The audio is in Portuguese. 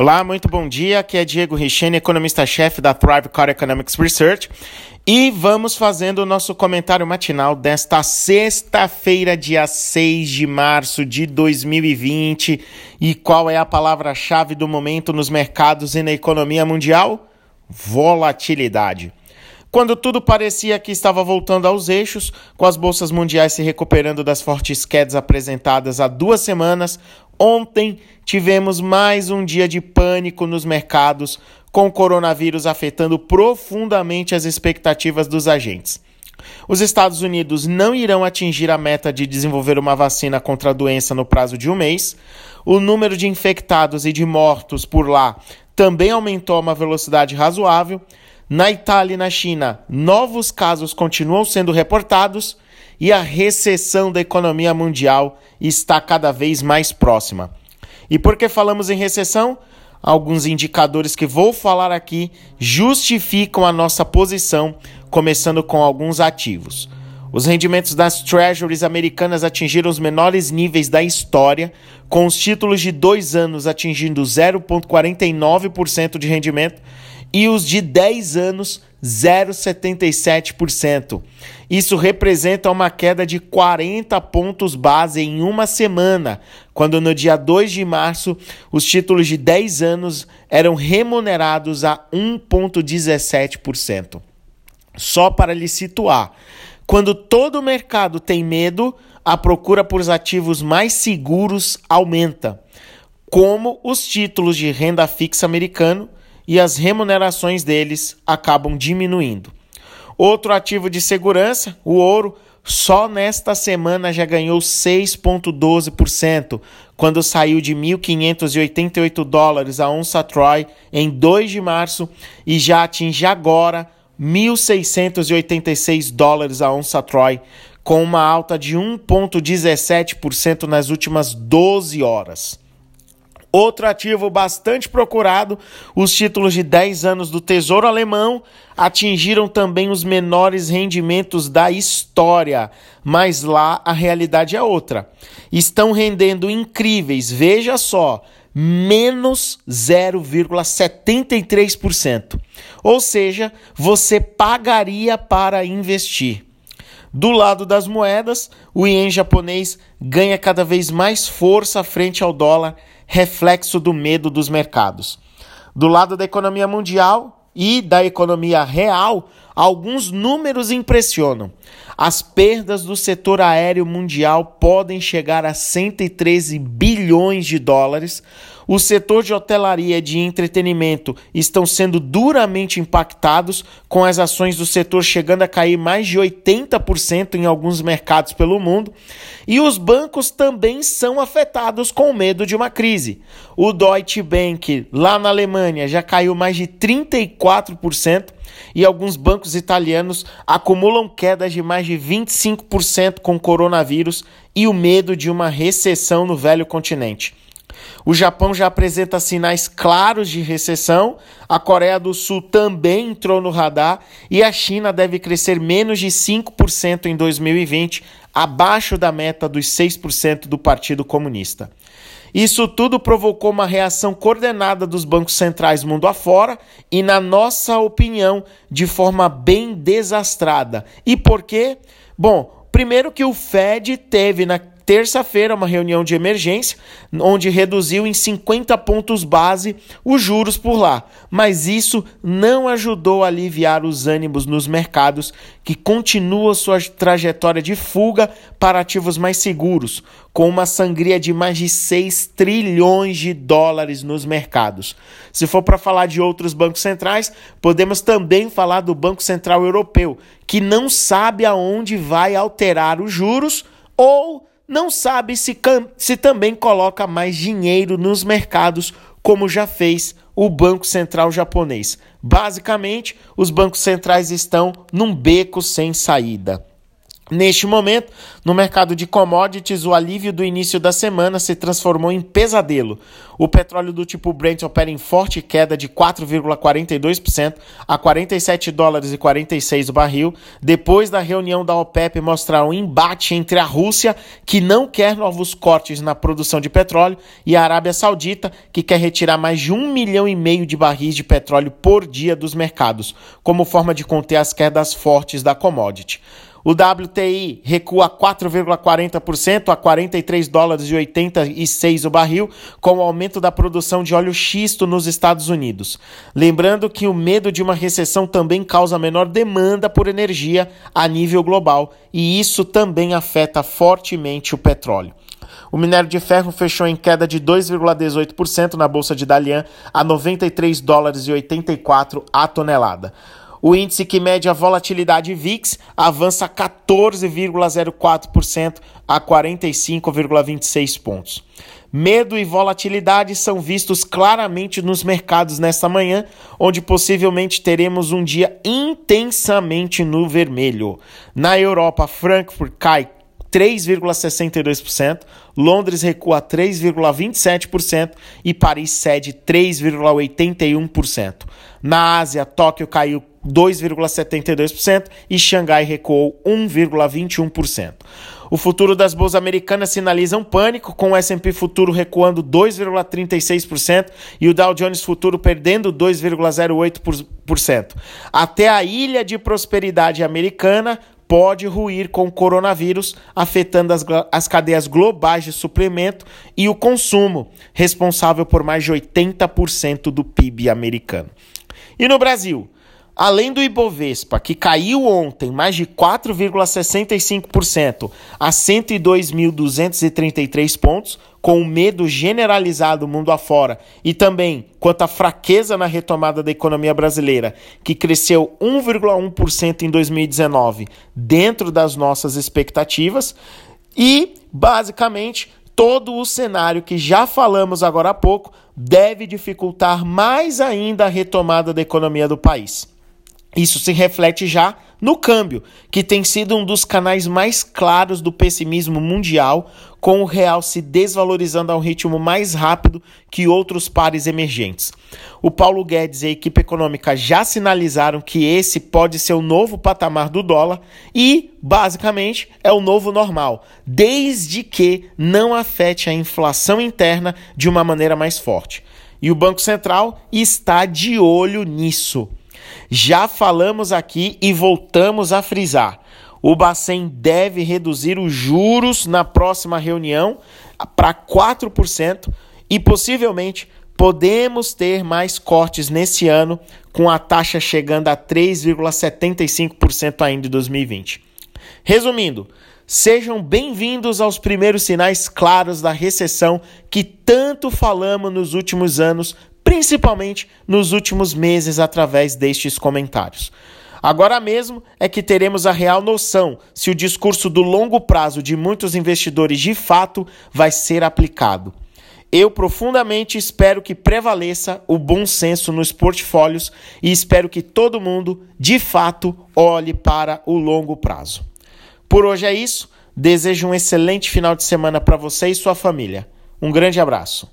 Olá, muito bom dia. Aqui é Diego Richene, economista-chefe da Thrive Core Economics Research. E vamos fazendo o nosso comentário matinal desta sexta-feira, dia 6 de março de 2020. E qual é a palavra-chave do momento nos mercados e na economia mundial? Volatilidade. Quando tudo parecia que estava voltando aos eixos, com as bolsas mundiais se recuperando das fortes quedas apresentadas há duas semanas, ontem tivemos mais um dia de pânico nos mercados, com o coronavírus afetando profundamente as expectativas dos agentes. Os Estados Unidos não irão atingir a meta de desenvolver uma vacina contra a doença no prazo de um mês. O número de infectados e de mortos por lá também aumentou a uma velocidade razoável. Na Itália e na China, novos casos continuam sendo reportados e a recessão da economia mundial está cada vez mais próxima. E por que falamos em recessão? Alguns indicadores que vou falar aqui justificam a nossa posição, começando com alguns ativos. Os rendimentos das treasuries americanas atingiram os menores níveis da história, com os títulos de dois anos atingindo 0,49% de rendimento e os de 10 anos 0,77%. Isso representa uma queda de 40 pontos base em uma semana, quando no dia 2 de março os títulos de 10 anos eram remunerados a 1,17%. Só para lhe situar, quando todo o mercado tem medo, a procura por ativos mais seguros aumenta, como os títulos de renda fixa americano e as remunerações deles acabam diminuindo. Outro ativo de segurança, o ouro, só nesta semana já ganhou 6,12%, quando saiu de 1.588 dólares a onça Troy em 2 de março e já atinge agora 1.686 dólares a onça Troy, com uma alta de 1,17% nas últimas 12 horas. Outro ativo bastante procurado, os títulos de 10 anos do Tesouro Alemão atingiram também os menores rendimentos da história, mas lá a realidade é outra. Estão rendendo incríveis, veja só, menos 0,73%. Ou seja, você pagaria para investir. Do lado das moedas, o ien japonês ganha cada vez mais força frente ao dólar reflexo do medo dos mercados. Do lado da economia mundial e da economia real, alguns números impressionam. As perdas do setor aéreo mundial podem chegar a 113 bilhões de dólares. O setor de hotelaria e de entretenimento estão sendo duramente impactados, com as ações do setor chegando a cair mais de 80% em alguns mercados pelo mundo. E os bancos também são afetados com medo de uma crise. O Deutsche Bank, lá na Alemanha, já caiu mais de 34% e alguns bancos italianos acumulam quedas de mais de 25% com o coronavírus e o medo de uma recessão no velho continente. O Japão já apresenta sinais claros de recessão, a Coreia do Sul também entrou no radar e a China deve crescer menos de 5% em 2020, abaixo da meta dos 6% do Partido Comunista. Isso tudo provocou uma reação coordenada dos bancos centrais mundo afora e, na nossa opinião, de forma bem desastrada. E por quê? Bom, primeiro que o Fed teve na terça-feira uma reunião de emergência, onde reduziu em 50 pontos base os juros por lá, mas isso não ajudou a aliviar os ânimos nos mercados, que continuam sua trajetória de fuga para ativos mais seguros, com uma sangria de mais de 6 trilhões de dólares nos mercados. Se for para falar de outros bancos centrais, podemos também falar do Banco Central Europeu, que não sabe aonde vai alterar os juros ou não sabe se, se também coloca mais dinheiro nos mercados, como já fez o Banco Central japonês. Basicamente, os bancos centrais estão num beco sem saída. Neste momento, no mercado de commodities, o alívio do início da semana se transformou em pesadelo. O petróleo do tipo Brent opera em forte queda de 4,42% a 47 dólares e 46 o barril, depois da reunião da OPEP mostrar um embate entre a Rússia, que não quer novos cortes na produção de petróleo, e a Arábia Saudita, que quer retirar mais de um milhão e meio de barris de petróleo por dia dos mercados, como forma de conter as quedas fortes da commodity. O WTI recua 4,40% a 43 dólares e 86 o barril, com o aumento da produção de óleo xisto nos Estados Unidos. Lembrando que o medo de uma recessão também causa menor demanda por energia a nível global, e isso também afeta fortemente o petróleo. O minério de ferro fechou em queda de 2,18% na bolsa de Dalian a 93 dólares e 84 a tonelada. O índice que mede a volatilidade VIX avança 14,04% a 45,26 pontos. Medo e volatilidade são vistos claramente nos mercados nesta manhã, onde possivelmente teremos um dia intensamente no vermelho. Na Europa, Frankfurt cai 3,62%, Londres recua 3,27% e Paris cede 3,81%. Na Ásia, Tóquio caiu 2,72% e Xangai recuou 1,21%. O futuro das bolsas americanas sinaliza um pânico, com o S&P futuro recuando 2,36% e o Dow Jones futuro perdendo 2,08%. Até a ilha de prosperidade americana pode ruir com o coronavírus, afetando as, as cadeias globais de suplemento e o consumo, responsável por mais de 80% do PIB americano. E no Brasil? Além do Ibovespa, que caiu ontem mais de 4,65% a 102.233 pontos, com o medo generalizado mundo afora, e também quanto à fraqueza na retomada da economia brasileira, que cresceu 1,1% em 2019, dentro das nossas expectativas, e basicamente todo o cenário que já falamos agora há pouco deve dificultar mais ainda a retomada da economia do país. Isso se reflete já no câmbio, que tem sido um dos canais mais claros do pessimismo mundial, com o real se desvalorizando a um ritmo mais rápido que outros pares emergentes. O Paulo Guedes e a equipe econômica já sinalizaram que esse pode ser o novo patamar do dólar e, basicamente, é o novo normal, desde que não afete a inflação interna de uma maneira mais forte. E o Banco Central está de olho nisso. Já falamos aqui e voltamos a frisar. O Bacen deve reduzir os juros na próxima reunião para 4% e possivelmente podemos ter mais cortes nesse ano, com a taxa chegando a 3,75% ainda em 2020. Resumindo, sejam bem-vindos aos primeiros sinais claros da recessão que tanto falamos nos últimos anos principalmente nos últimos meses através destes comentários. Agora mesmo é que teremos a real noção se o discurso do longo prazo de muitos investidores de fato vai ser aplicado. Eu profundamente espero que prevaleça o bom senso nos portfólios e espero que todo mundo, de fato, olhe para o longo prazo. Por hoje é isso. Desejo um excelente final de semana para você e sua família. Um grande abraço.